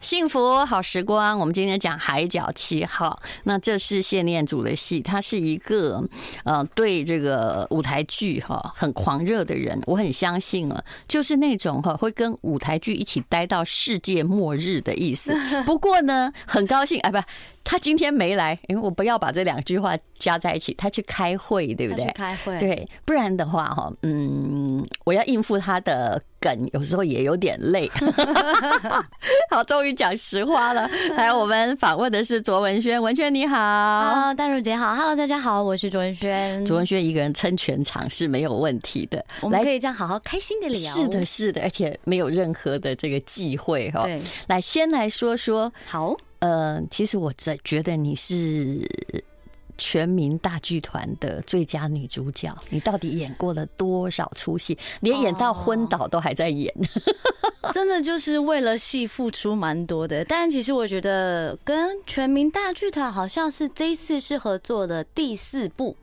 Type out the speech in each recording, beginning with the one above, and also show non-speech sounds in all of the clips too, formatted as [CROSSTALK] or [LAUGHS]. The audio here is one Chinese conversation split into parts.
幸福好时光，我们今天讲《海角七号》。那这是谢念祖的戏，他是一个呃对这个舞台剧哈很狂热的人。我很相信啊，就是那种哈会跟舞台剧一起待到世界末日的意思。[LAUGHS] 不过呢，很高兴哎，不，他今天没来，因为我不要把这两句话加在一起。他去开会，对不对？开会，对，不然的话哈，嗯，我要应付他的梗，有时候也有点累。[LAUGHS] 好，终于。讲实话了，来，我们访问的是卓文萱，文萱你好，啊，淡如姐好，Hello，大家好，我是卓文萱。卓文萱一个人撑全场是没有问题的，我们可以这样好好开心的聊。是的，是的，而且没有任何的这个忌讳哈。对，来，先来说说，好，呃，其实我在觉得你是。全民大剧团的最佳女主角，你到底演过了多少出戏？连演到昏倒都还在演，[LAUGHS] 真的就是为了戏付出蛮多的。但其实我觉得跟全民大剧团好像是这一次是合作的第四部，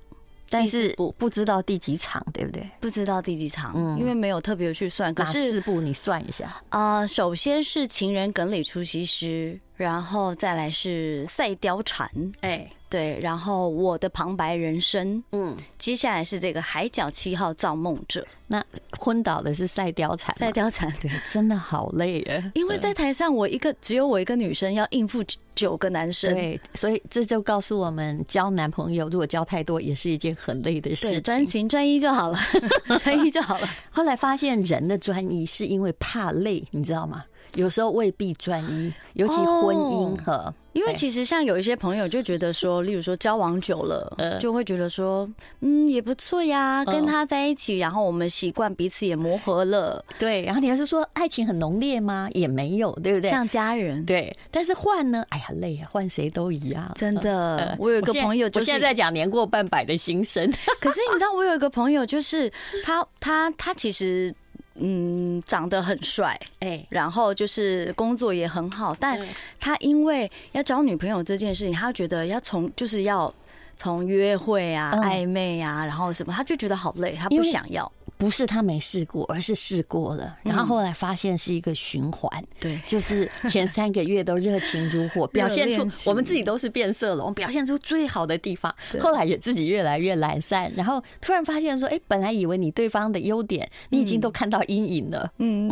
但是不不知道第几场，对不对？不知道第几场，嗯，因为没有特别去算。可是哪四部你算一下啊？首先是《情人梗里出西施》。然后再来是赛貂蝉，哎，对，然后我的旁白人生，嗯，接下来是这个海角七号造梦者。那昏倒的是赛貂蝉，赛貂蝉，对，真的好累耶！因为在台上我一个只有我一个女生要应付九个男生，对，所以这就告诉我们，交男朋友如果交太多，也是一件很累的事情。专情专一就好了，[LAUGHS] 专一就好了。[LAUGHS] 后来发现人的专一是因为怕累，你知道吗？有时候未必专一，尤其婚姻和，因为其实像有一些朋友就觉得说，例如说交往久了，就会觉得说，嗯，也不错呀，跟他在一起，然后我们习惯彼此也磨合了，对。然后你要是说爱情很浓烈吗？也没有，对不对？像家人，对。但是换呢？哎呀，累啊，换谁都一样。真的，我有一个朋友，就是现在在讲年过半百的心声。[LAUGHS] 可是你知道，我有一个朋友，就是他，他，他其实。嗯，长得很帅，哎，然后就是工作也很好，但他因为要找女朋友这件事情，他觉得要从就是要从约会啊、暧昧啊，然后什么，他就觉得好累，他不想要。不是他没试过，而是试过了，然后后来发现是一个循环。对，就是前三个月都热情如火，[LAUGHS] 表现出我们自己都是变色龙，表现出最好的地方。后来也自己越来越懒散，然后突然发现说，哎，本来以为你对方的优点，你已经都看到阴影了。嗯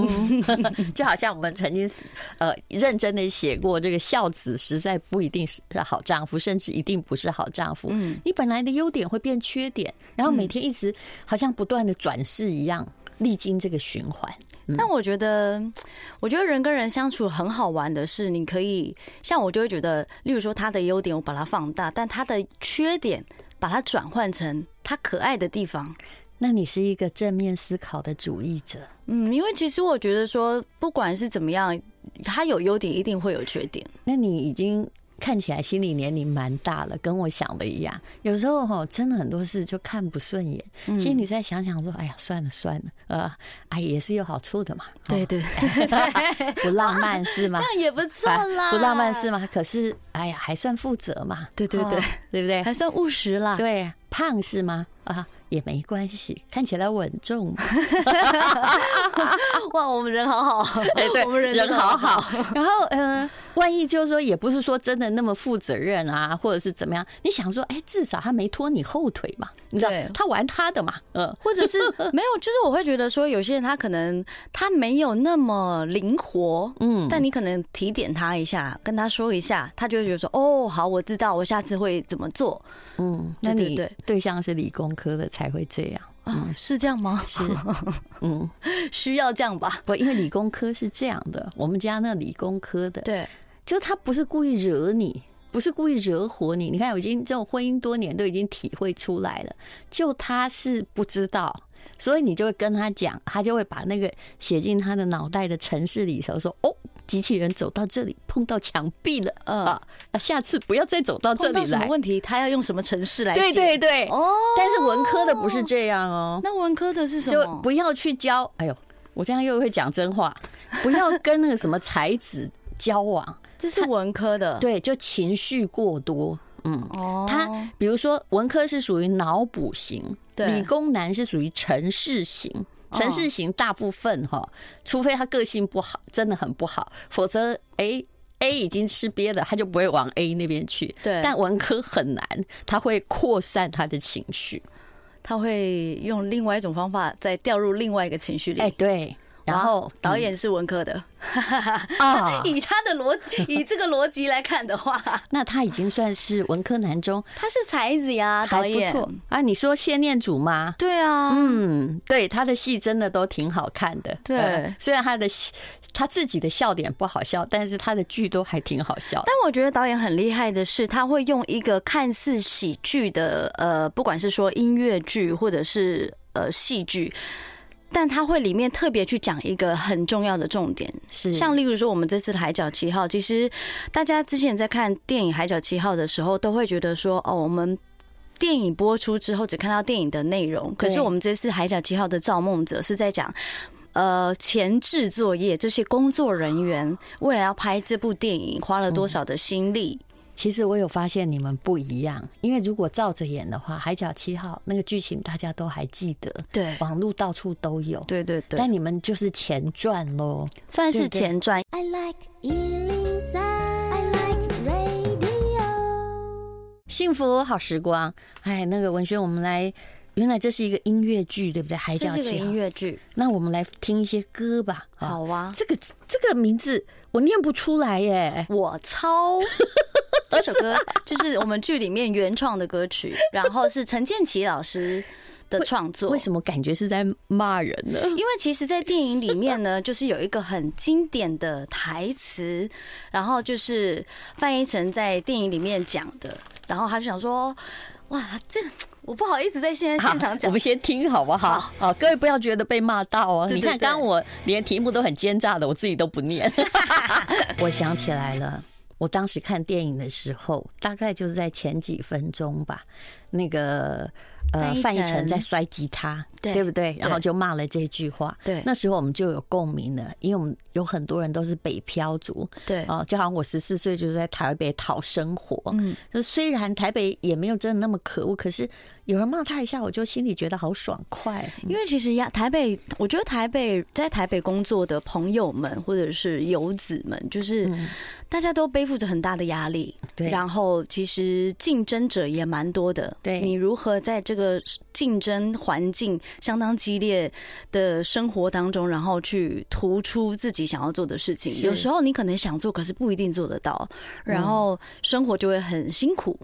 嗯，[LAUGHS] 就好像我们曾经呃认真的写过，这个孝子实在不一定是好丈夫，甚至一定不是好丈夫。嗯，你本来的优点会变缺点，然后每天一直好像不断的转。是一样，历经这个循环。但我觉得，[TSK] 我觉得人跟人相处很好玩的是，你可以像我就会觉得，例如说他的优点我把它放大，但他的缺点把它转换成他可爱的地方。那你是一个正面思考的主义者。嗯，因为其实我觉得说，不管是怎么样，他有优点一定会有缺点。那你已经。看起来心理年龄蛮大了，跟我想的一样。有时候哈，真的很多事就看不顺眼。嗯，其实你再想想说，哎呀，算了算了，呃，[LAUGHS] 哎，也是有好处的嘛。对对，[LAUGHS] 不浪漫是吗？[LAUGHS] 这样也不错啦。不浪漫是吗？可是，哎呀，还算负责嘛。对对对，对不对？还算务实啦。对，胖是吗？啊。也没关系，看起来稳重。[LAUGHS] 哇，我们人好好，哎，对，我们人好好。然后，呃，万一就是说，也不是说真的那么负责任啊，或者是怎么样？你想说，哎，至少他没拖你后腿嘛，你知道，他玩他的嘛，嗯，或者是 [LAUGHS] 没有，就是我会觉得说，有些人他可能他没有那么灵活，嗯，但你可能提点他一下，跟他说一下，他就会觉得说，哦，好，我知道，我下次会怎么做。嗯，那你对对象是理工科的才。才会这样啊？是这样吗？是，[LAUGHS] 嗯，需要这样吧？不，因为理工科是这样的，我们家那理工科的，对，就他不是故意惹你，不是故意惹火你。你看，我已经这种婚姻多年，都已经体会出来了。就他是不知道，所以你就会跟他讲，他就会把那个写进他的脑袋的城市里头，说哦。机器人走到这里碰到墙壁了，啊，下次不要再走到这里来。什么问题？他要用什么程式来解？对对对，哦。但是文科的不是这样哦。那文科的是什么？就不要去教。哎呦，我这样又会讲真话。[LAUGHS] 不要跟那个什么才子交往，这是文科的。对，就情绪过多。嗯，哦。他比如说文科是属于脑补型，理工男是属于城市型。程式型大部分哈，除非他个性不好，真的很不好，否则哎，A 已经吃瘪了，他就不会往 A 那边去。对，但文科很难，他会扩散他的情绪，他会用另外一种方法再掉入另外一个情绪里。哎，对。然后导演是文科的 [LAUGHS] 啊，以他的逻辑，[LAUGHS] 以这个逻辑来看的话，那他已经算是文科男中，他是才子呀，导演不错啊。你说谢念祖吗？对啊，嗯，对，他的戏真的都挺好看的。对，虽然他的他自己的笑点不好笑，但是他的剧都还挺好笑。但我觉得导演很厉害的是，他会用一个看似喜剧的呃，不管是说音乐剧或者是呃戏剧。但他会里面特别去讲一个很重要的重点，是。像例如说我们这次的《海角七号》，其实大家之前在看电影《海角七号》的时候，都会觉得说，哦，我们电影播出之后只看到电影的内容，可是我们这次《海角七号》的造梦者是在讲，呃，前置作业这些工作人员为了要拍这部电影花了多少的心力。其实我有发现你们不一样，因为如果照着演的话，《海角七号》那个剧情大家都还记得，对，网络到处都有，对对对。但你们就是前传喽，算是前传。I like 103, I like radio。幸福好时光，哎，那个文轩，我们来，原来这是一个音乐剧，对不对？《海角七号》音乐剧，那我们来听一些歌吧。好啊，这个这个名字我念不出来耶，我操。[LAUGHS] 这首歌就是我们剧里面原创的歌曲，然后是陈建奇老师的创作。为什么感觉是在骂人呢？因为其实，在电影里面呢，就是有一个很经典的台词，然后就是范逸臣在电影里面讲的，然后他就想说：“哇，这我不好意思在现在现场讲，我们先听好不好？好，各位不要觉得被骂到哦。你看，刚刚我连题目都很奸诈的，我自己都不念。[LAUGHS] 我想起来了。”我当时看电影的时候，大概就是在前几分钟吧，那个。呃，范逸臣在摔吉他，对，对不对？然后就骂了这句话。对，那时候我们就有共鸣了，因为我们有很多人都是北漂族。对，哦，就好像我十四岁就是在台北讨生活。嗯，就虽然台北也没有真的那么可恶，可是有人骂他一下，我就心里觉得好爽快。因为其实呀，台北，我觉得台北在台北工作的朋友们或者是游子们，就是大家都背负着很大的压力。对，然后其实竞争者也蛮多的。对，你如何在这个个竞争环境相当激烈的生活当中，然后去突出自己想要做的事情。有时候你可能想做，可是不一定做得到，然后生活就会很辛苦。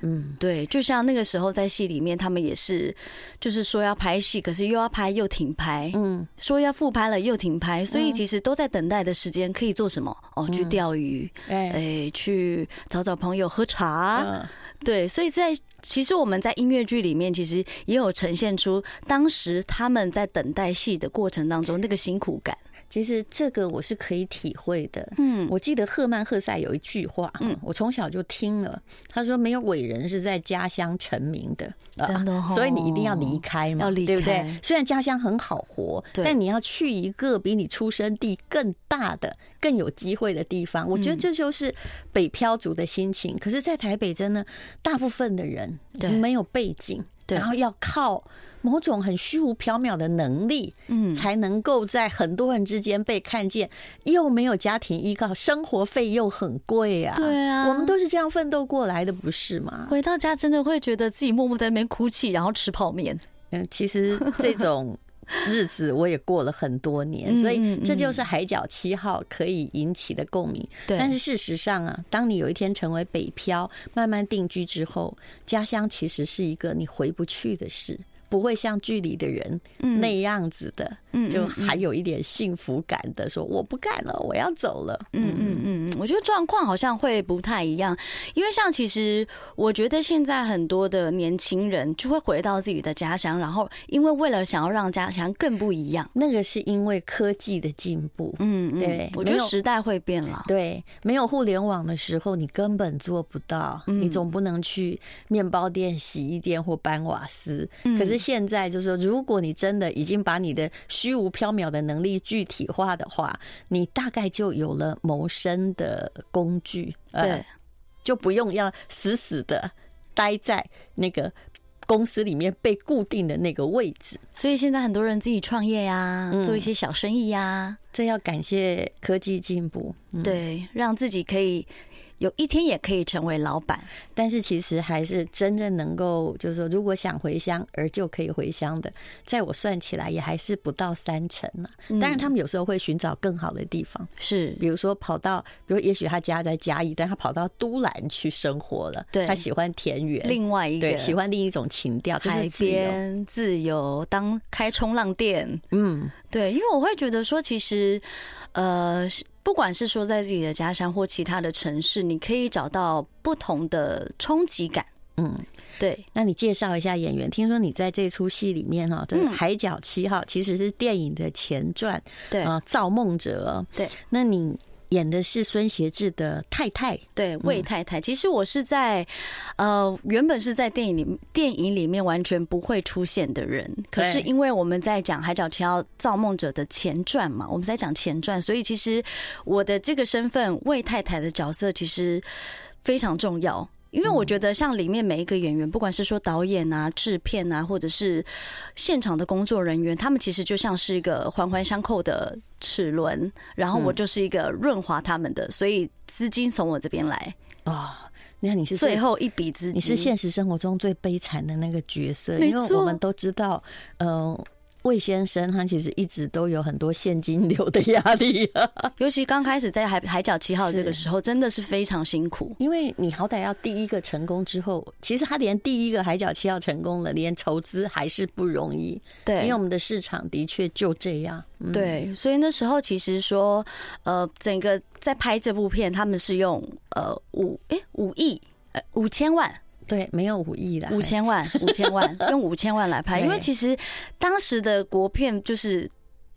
嗯，对，就像那个时候在戏里面，他们也是，就是说要拍戏，可是又要拍又停拍。嗯，说要复拍了又停拍，所以其实都在等待的时间可以做什么？哦，去钓鱼，哎，去找找朋友喝茶。对，所以在其实我们在音乐剧里面，其实也有呈现出当时他们在等待戏的过程当中那个辛苦感。其实这个我是可以体会的。嗯，我记得赫曼·赫塞有一句话，嗯，我从小就听了。他说：“没有伟人是在家乡成名的，真的，所以你一定要离开嘛，对不对？虽然家乡很好活，但你要去一个比你出生地更大的、更有机会的地方。我觉得这就是北漂族的心情。可是，在台北，真的大部分的人没有背景，然后要靠。”某种很虚无缥缈的能力，嗯，才能够在很多人之间被看见，又没有家庭依靠，生活费又很贵啊。对啊，我们都是这样奋斗过来的，不是吗？回到家真的会觉得自己默默在那边哭泣，然后吃泡面。嗯，其实这种日子我也过了很多年，[LAUGHS] 所以这就是《海角七号》可以引起的共鸣。对，但是事实上啊，当你有一天成为北漂，慢慢定居之后，家乡其实是一个你回不去的事。不会像剧里的人那样子的，就还有一点幸福感的说我不干了，我要走了。嗯嗯嗯嗯，我觉得状况好像会不太一样，因为像其实我觉得现在很多的年轻人就会回到自己的家乡，然后因为为了想要让家乡更不一样，那个是因为科技的进步。嗯，对，我觉得时代会变了。对，没有互联网的时候，你根本做不到。你总不能去面包店、洗衣店或搬瓦斯。可是。现在就是说，如果你真的已经把你的虚无缥缈的能力具体化的话，你大概就有了谋生的工具，对，就不用要死死的待在那个公司里面被固定的那个位置。所以现在很多人自己创业呀，做一些小生意呀，这要感谢科技进步，对，让自己可以。有一天也可以成为老板，但是其实还是真正能够，就是说，如果想回乡而就可以回乡的，在我算起来也还是不到三成呢。当然，他们有时候会寻找更好的地方，是，比如说跑到，比如也许他家在嘉义，但他跑到都兰去生活了。对，他喜欢田园，另外一个对，喜欢另一种情调，就是海边自由，当开冲浪店。嗯，对，因为我会觉得说，其实，呃。不管是说在自己的家乡或其他的城市，你可以找到不同的冲击感。嗯，对。那你介绍一下演员？听说你在这出戏里面哈，这个《海角七号》其实是电影的前传。对啊，《造梦者》。对，那你。演的是孙协志的太太，对，魏太太。其实我是在，呃，原本是在电影里电影里面完全不会出现的人，可是因为我们在讲《海角七号造梦者》的前传嘛，我们在讲前传，所以其实我的这个身份魏太太的角色其实非常重要。因为我觉得，像里面每一个演员，不管是说导演啊、制片啊，或者是现场的工作人员，他们其实就像是一个环环相扣的齿轮，然后我就是一个润滑他们的，所以资金从我这边来啊。你看，你是最后一笔资金，你是现实生活中最悲惨的那个角色，因为我们都知道，嗯。魏先生他其实一直都有很多现金流的压力，啊 [LAUGHS] 尤其刚开始在海海角七号这个时候，真的是非常辛苦。因为你好歹要第一个成功之后，其实他连第一个海角七号成功了，连筹资还是不容易。对，因为我们的市场的确就这样。对，所以那时候其实说，呃，整个在拍这部片，他们是用呃五诶五亿呃五千万。对，没有五亿的，五千万，[LAUGHS] 五千万，用五千万来拍，因为其实当时的国片就是，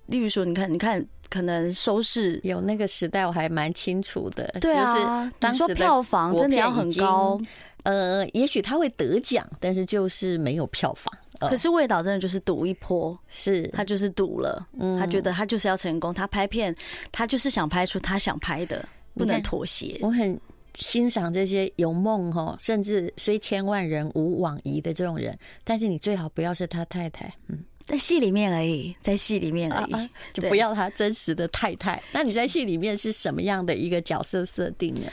例如说，你看，你看，可能收视有那个时代，我还蛮清楚的。对啊，当时票房真的要很高，呃，也许他会得奖，但是就是没有票房。可是魏导真的就是赌一波，是他就是赌了，他觉得他就是要成功，他拍片，他就是想拍出他想拍的，不能妥协。我很。欣赏这些有梦哈，甚至虽千万人无往矣的这种人，但是你最好不要是他太太，嗯，在戏里面而已，在戏里面而已，啊啊、[LAUGHS] 就不要他真实的太太。那你在戏里面是什么样的一个角色设定呢？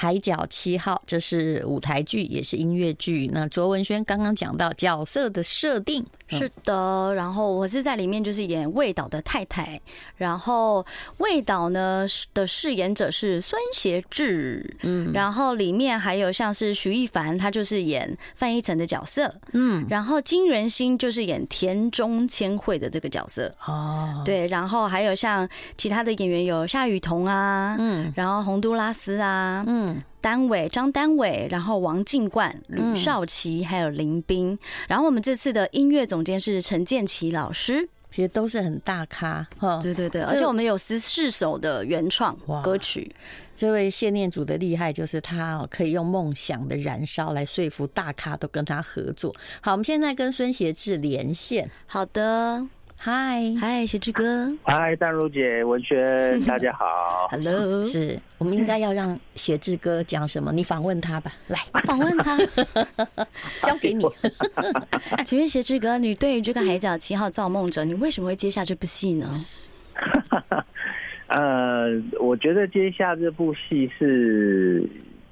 海角七号，这是舞台剧，也是音乐剧。那卓文萱刚刚讲到角色的设定，是的。然后我是在里面就是演魏导的太太。然后魏导呢的饰演者是孙协志，嗯。然后里面还有像是徐一凡，他就是演范逸臣的角色，嗯。然后金仁心就是演田中千惠的这个角色，哦。对。然后还有像其他的演员有夏雨桐啊，嗯。然后洪都拉斯啊，嗯。丹伟、张丹伟，然后王静冠、吕少奇，还有林斌。然后我们这次的音乐总监是陈建奇老师，其实都是很大咖哈。对对对，而且我们有十四首的原创歌曲。这位谢念祖的厉害就是他可以用梦想的燃烧来说服大咖都跟他合作。好，我们现在跟孙协志连线。好的。嗨嗨，协志哥！嗨，淡如姐，文轩，大家好。[LAUGHS] Hello，是我们应该要让协志哥讲什么？你访问他吧，[LAUGHS] 来访问他，[LAUGHS] 交给你。请问协志哥，你对于这个《海角七号造梦者》，你为什么会接下这部戏呢？呃，我觉得接下这部戏是，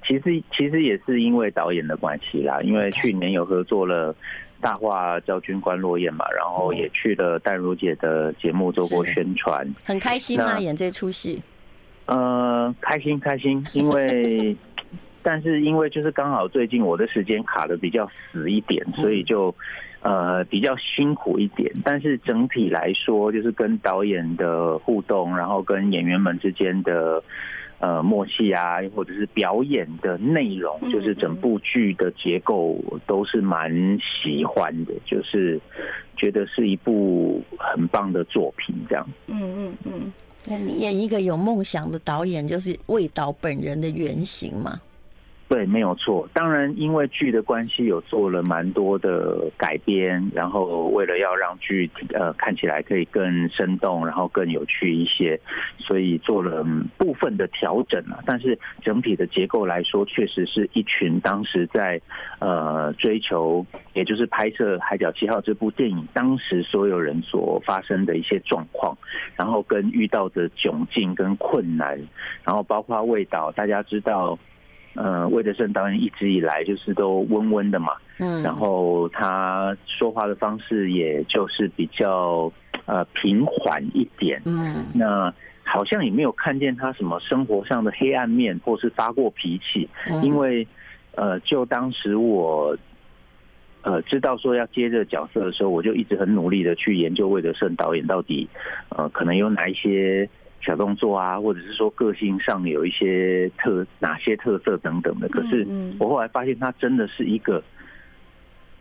其实其实也是因为导演的关系啦，因为去年有合作了。大话叫军官落雁嘛，然后也去了淡如姐的节目做过宣传，很开心吗？演这出戏？呃，开心开心，[LAUGHS] 因为但是因为就是刚好最近我的时间卡的比较死一点，所以就呃比较辛苦一点。但是整体来说，就是跟导演的互动，然后跟演员们之间的。呃，默契啊，或者是表演的内容，就是整部剧的结构都是蛮喜欢的，就是觉得是一部很棒的作品，这样。嗯嗯嗯。那你演一个有梦想的导演，就是魏导本人的原型嘛？对，没有错。当然，因为剧的关系，有做了蛮多的改编，然后为了要让剧呃看起来可以更生动，然后更有趣一些，所以做了部分的调整啊。但是整体的结构来说，确实是一群当时在呃追求，也就是拍摄《海角七号》这部电影当时所有人所发生的一些状况，然后跟遇到的窘境跟困难，然后包括味道，大家知道。呃，魏德圣导演一直以来就是都温温的嘛，嗯，然后他说话的方式也就是比较呃平缓一点，嗯，那好像也没有看见他什么生活上的黑暗面或是发过脾气，因为呃，就当时我呃知道说要接这个角色的时候，我就一直很努力的去研究魏德圣导演到底呃可能有哪一些。小动作啊，或者是说个性上有一些特哪些特色等等的，可是我后来发现他真的是一个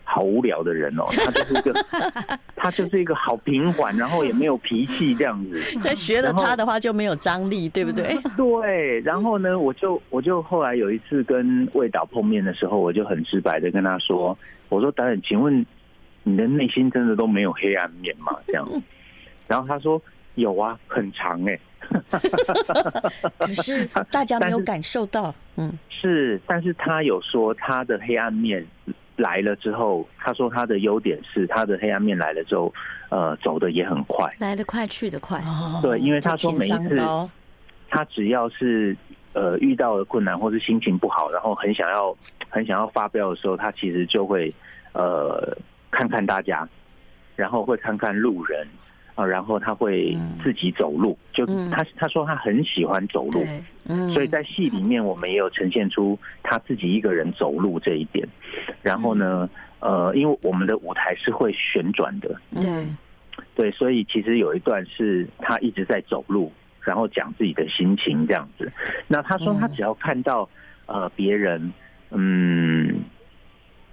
好无聊的人哦，他就是一个 [LAUGHS] 他就是一个好平缓，然后也没有脾气这样子。[LAUGHS] 在学了他的话就没有张力，对不对？[LAUGHS] 对。然后呢，我就我就后来有一次跟魏导碰面的时候，我就很直白的跟他说：“我说导演，请问你的内心真的都没有黑暗面吗？”这样。然后他说。有啊，很长哎、欸，[LAUGHS] 可是大家没有感受到，嗯，是，但是他有说他的黑暗面来了之后，他说他的优点是他的黑暗面来了之后，呃，走的也很快，来得快去得快，对，因为他说每一次他只要是呃遇到了困难或是心情不好，然后很想要很想要发飙的时候，他其实就会呃看看大家，然后会看看路人。啊，然后他会自己走路，就他他说他很喜欢走路，嗯，所以在戏里面我们也有呈现出他自己一个人走路这一点。然后呢，呃，因为我们的舞台是会旋转的，对，对，所以其实有一段是他一直在走路，然后讲自己的心情这样子。那他说他只要看到呃别人，嗯。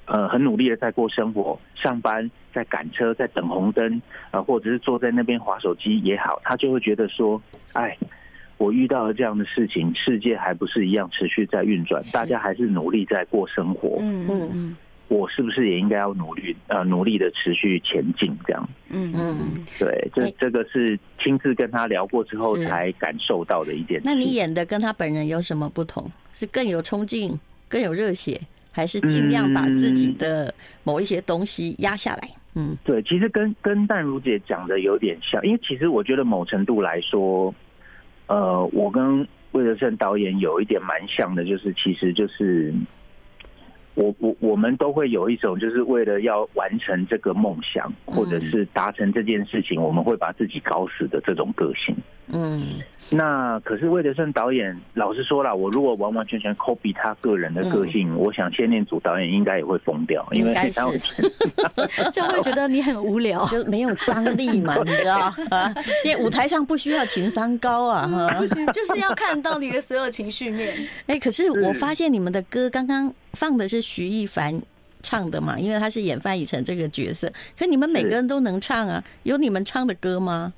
呃，很努力的在过生活，上班，在赶车，在等红灯，啊，或者是坐在那边划手机也好，他就会觉得说，哎，我遇到了这样的事情，世界还不是一样持续在运转，大家还是努力在过生活，嗯嗯嗯，我是不是也应该要努力，呃，努力的持续前进，这样，嗯嗯，对，这这个是亲自跟他聊过之后才感受到的一件事。那你演的跟他本人有什么不同？是更有冲劲，更有热血？还是尽量把自己的某一些东西压下来。嗯，对，其实跟跟淡如姐讲的有点像，因为其实我觉得某程度来说，呃，我跟魏德胜导演有一点蛮像的，就是其实就是。我我我们都会有一种，就是为了要完成这个梦想，或者是达成这件事情，我们会把自己搞死的这种个性。嗯，那可是魏德圣导演，老实说了，我如果完完全全 copy 他个人的个性，嗯、我想谢念祖导演应该也会疯掉，因为他会 [LAUGHS] 就会觉得你很无聊，[LAUGHS] 就没有张力嘛，[LAUGHS] 你知道啊？因为舞台上不需要情商高啊，不行，就是要看到你的所有情绪面。哎，可是我发现你们的歌刚刚。放的是徐艺凡唱的嘛？因为他是演范逸臣这个角色。可你们每个人都能唱啊？有你们唱的歌吗？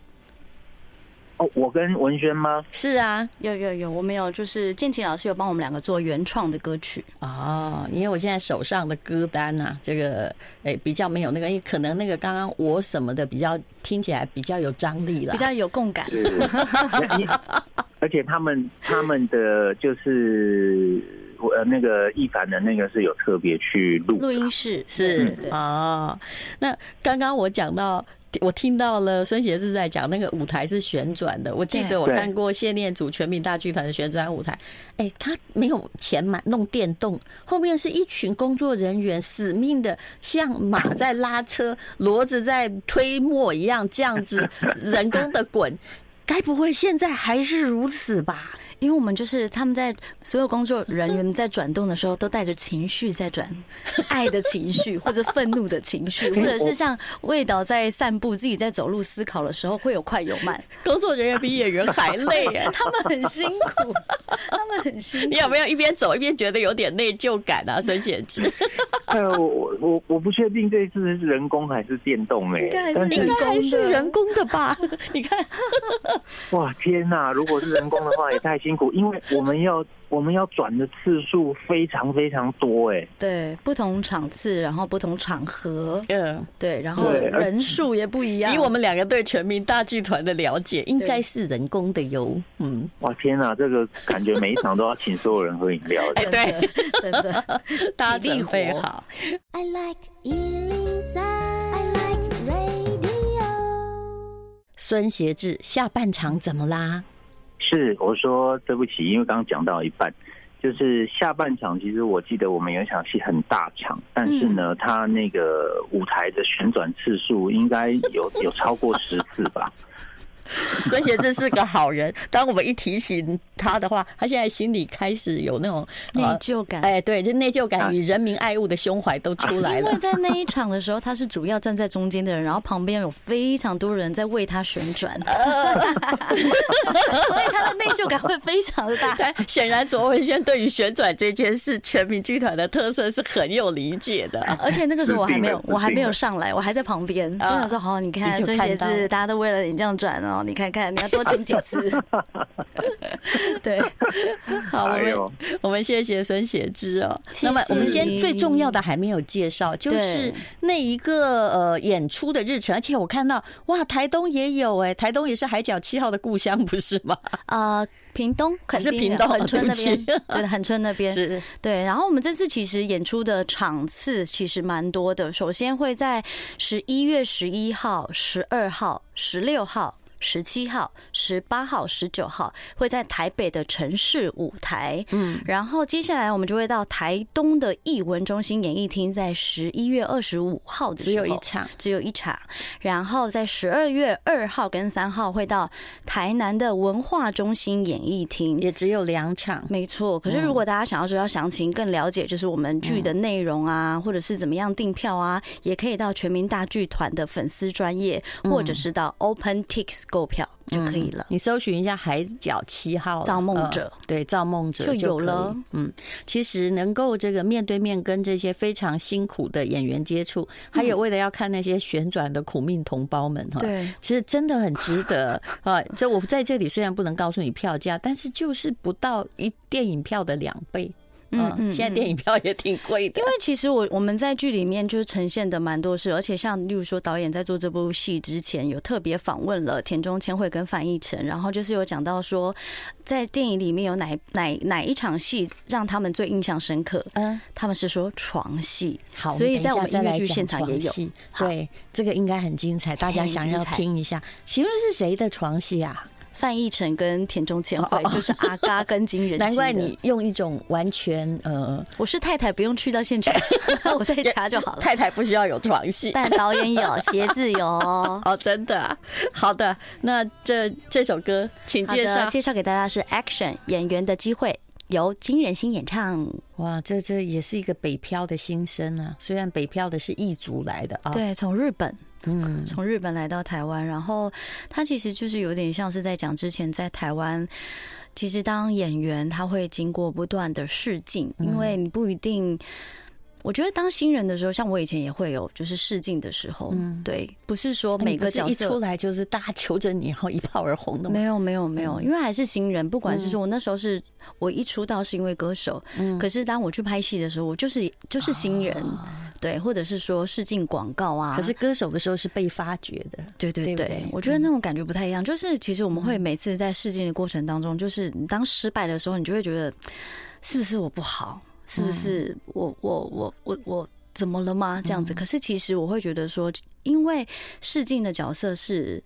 哦，我跟文轩吗？是啊，有有有，我们有，就是建琴老师有帮我们两个做原创的歌曲哦。因为我现在手上的歌单啊，这个诶、欸、比较没有那个，因为可能那个刚刚我什么的比较听起来比较有张力了，比较有共感。而且他们他们的就是。呃，那个一凡的那个是有特别去录录音室，是哦。那刚刚我讲到，我听到了孙协志在讲那个舞台是旋转的。我记得我看过谢念祖全民大剧团的旋转舞台，哎，他没有钱买弄电动，后面是一群工作人员死命的像马在拉车，骡子在推磨一样，这样子人工的滚。该不会现在还是如此吧？因为我们就是他们在所有工作人员在转动的时候，都带着情绪在转，[LAUGHS] 爱的情绪或者愤怒的情绪，[LAUGHS] 或者是像味道在散步、自己在走路思考的时候，会有快有慢。[LAUGHS] 工作人员比演员还累啊，他们很辛苦，他们很辛苦。你有没有一边走一边觉得有点内疚感啊？孙贤志？哎呦，我我我不确定这一次是人工还是电动哎，应该还是人工的吧？你看，哇天哪！如果是人工的话，也太。辛苦，因为我们要 [LAUGHS] 我们要转的次数非常非常多，哎，对，不同场次，然后不同场合，嗯，对，然后人数也不一样。以我们两个对全民大剧团的了解，应该是人工的哟。嗯，哇，天哪，这个感觉每一场都要请所有人喝饮料，哎，对，真的，[LAUGHS] 大家准备好。I like 孙协志，下半场怎么啦？是我说对不起，因为刚刚讲到一半，就是下半场。其实我记得我们有一场戏很大场，但是呢，他那个舞台的旋转次数应该有有超过十次吧。孙协志是个好人，当我们一提醒他的话，他现在心里开始有那种内疚感。哎，对，就内疚感与人民爱物的胸怀都出来了。因为在那一 [LAUGHS] 场的时候，他是主要站在中间的人，然后旁边有非常多人在为他旋转，[LAUGHS] 所以他的内疚感会非常的大。显然，卓文萱对于旋转这件事，全民剧团的特色是很有理解的。而且那个时候我还没有，我还没有上来，我还在旁边。真的说，好，你看孙协志，大家都为了你这样转哦。你看看看，你要多听几次。[LAUGHS] 对，好，我们我们谢谢孙协志哦。那么我们先最重要的还没有介绍，就是那一个呃演出的日程。而且我看到哇，台东也有哎，台东也是海角七号的故乡，不是吗？啊，屏东可是屏东恒春那边，[LAUGHS] 对，恒春那边是。对，然后我们这次其实演出的场次其实蛮多的。首先会在十一月十一号、十二号、十六号。十七号、十八号、十九号会在台北的城市舞台，嗯，然后接下来我们就会到台东的艺文中心演艺厅，在十一月二十五号的时候只有一场，只有一场，然后在十二月二号跟三号会到台南的文化中心演艺厅，也只有两场，没错。可是如果大家想要知道详情、更了解就是我们剧的内容啊，或者是怎么样订票啊，也可以到全民大剧团的粉丝专业，或者是到 OpenTix。购票就可以了。嗯、你搜寻一下“海角七号”造梦者，呃、对，造梦者就有了。嗯，其实能够这个面对面跟这些非常辛苦的演员接触，还有为了要看那些旋转的苦命同胞们哈，对，其实真的很值得 [LAUGHS] 啊。这我在这里虽然不能告诉你票价，但是就是不到一电影票的两倍。嗯，现在电影票也挺贵的。因为其实我我们在剧里面就是呈现的蛮多事，而且像例如说导演在做这部戏之前，有特别访问了田中千惠跟范逸臣，然后就是有讲到说，在电影里面有哪哪哪一场戏让他们最印象深刻？嗯，他们是说床戏。好，所以在我们音乐剧现场也有。对，这个应该很精彩，大家想要听一下。请问是谁的床戏啊？范逸臣跟田中千惠，就是阿嘎跟金人。难怪你用一种完全呃，我是太太，不用去到现场，[LAUGHS] 我在家就好了。太太不需要有床戏，但导演有，鞋子有哦，真的啊。好的，那这这首歌，请介绍介绍给大家是《Action》演员的机会，由金仁心演唱。哇，这这也是一个北漂的心声啊！虽然北漂的是异族来的啊，对，从日本。嗯，从日本来到台湾，然后他其实就是有点像是在讲之前在台湾，其实当演员他会经过不断的试镜，因为你不一定。我觉得当新人的时候，像我以前也会有，就是试镜的时候，嗯，对，不是说每个角色一出来就是大家求着你，然后一炮而红的吗？没有，没有，没有，因为还是新人。不管是说我那时候是我一出道是因为歌手，嗯，可是当我去拍戏的时候，我就是就是新人，对，或者是说试镜广告啊。可是歌手的时候是被发掘的，对对对，我觉得那种感觉不太一样。就是其实我们会每次在试镜的过程当中，就是你当失败的时候，你就会觉得是不是我不好？是不是我我我我我怎么了吗？这样子，可是其实我会觉得说，因为试镜的角色是。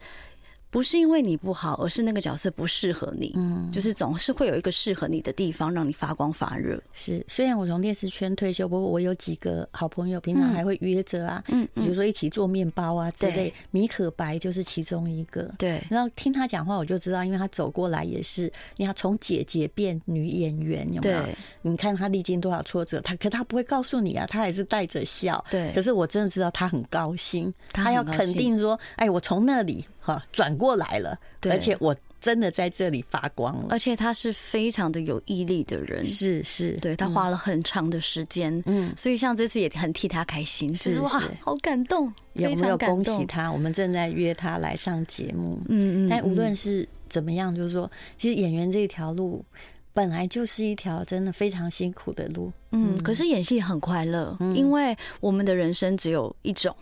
不是因为你不好，而是那个角色不适合你。嗯，就是总是会有一个适合你的地方，让你发光发热。是，虽然我从电视圈退休，不过我有几个好朋友，平常还会约着啊，嗯，比如说一起做面包啊之类。米可白就是其中一个。对，然后听他讲话，我就知道，因为他走过来也是，你要从姐姐变女演员，有没有？你看他历经多少挫折，他可他不会告诉你啊，他还是带着笑。对，可是我真的知道他很高兴，他要肯定说，哎，我从那里哈。转过来了，而且我真的在这里发光了。而且他是非常的有毅力的人，是是，对他花了很长的时间，嗯，所以像这次也很替他开心，是哇，好感动，有没有恭喜他？我们正在约他来上节目，嗯嗯。但无论是怎么样？就是说，其实演员这一条路本来就是一条真的非常辛苦的路。嗯，可是演戏很快乐，嗯，因为我们的人生只有一种。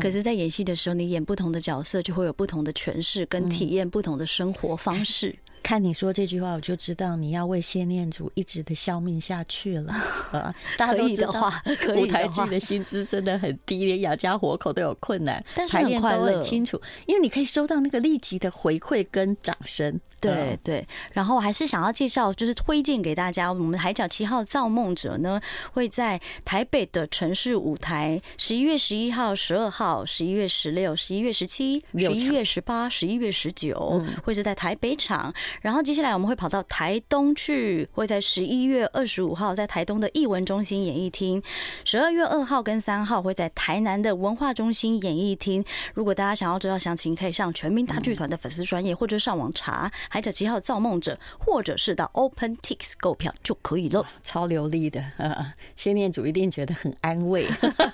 可是，在演戏的时候，你演不同的角色，就会有不同的诠释，跟体验不同的生活方式。看你说这句话，我就知道你要为谢念祖一直的消命下去了。[LAUGHS] 呃，大家都知道，[LAUGHS] 舞台剧的薪资真的很低，连养家活口都有困难。但是很快乐，很清楚，因为你可以收到那个立即的回馈跟掌声。对对，然后我还是想要介绍，就是推荐给大家，我们海角七号造梦者呢，会在台北的城市舞台，十一月十一号、十二号、十一月十六、十一月十七、十一月十八、十一月十九，会是在台北场。然后接下来我们会跑到台东去，会在十一月二十五号在台东的艺文中心演艺厅，十二月二号跟三号会在台南的文化中心演艺厅。如果大家想要知道详情，可以上全民大剧团的粉丝专页，或者上网查。海角七号造梦者，或者是到 OpenTix 购票就可以了。超流利的，[LAUGHS] 谢念祖一定觉得很安慰。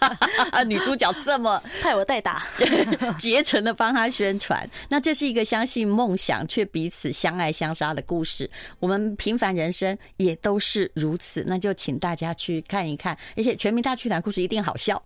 [LAUGHS] 女主角这么派我代打，[LAUGHS] 竭诚的帮他宣传。那这是一个相信梦想却彼此相爱相杀的故事。我们平凡人生也都是如此。那就请大家去看一看，而且全民大剧团故事一定好笑。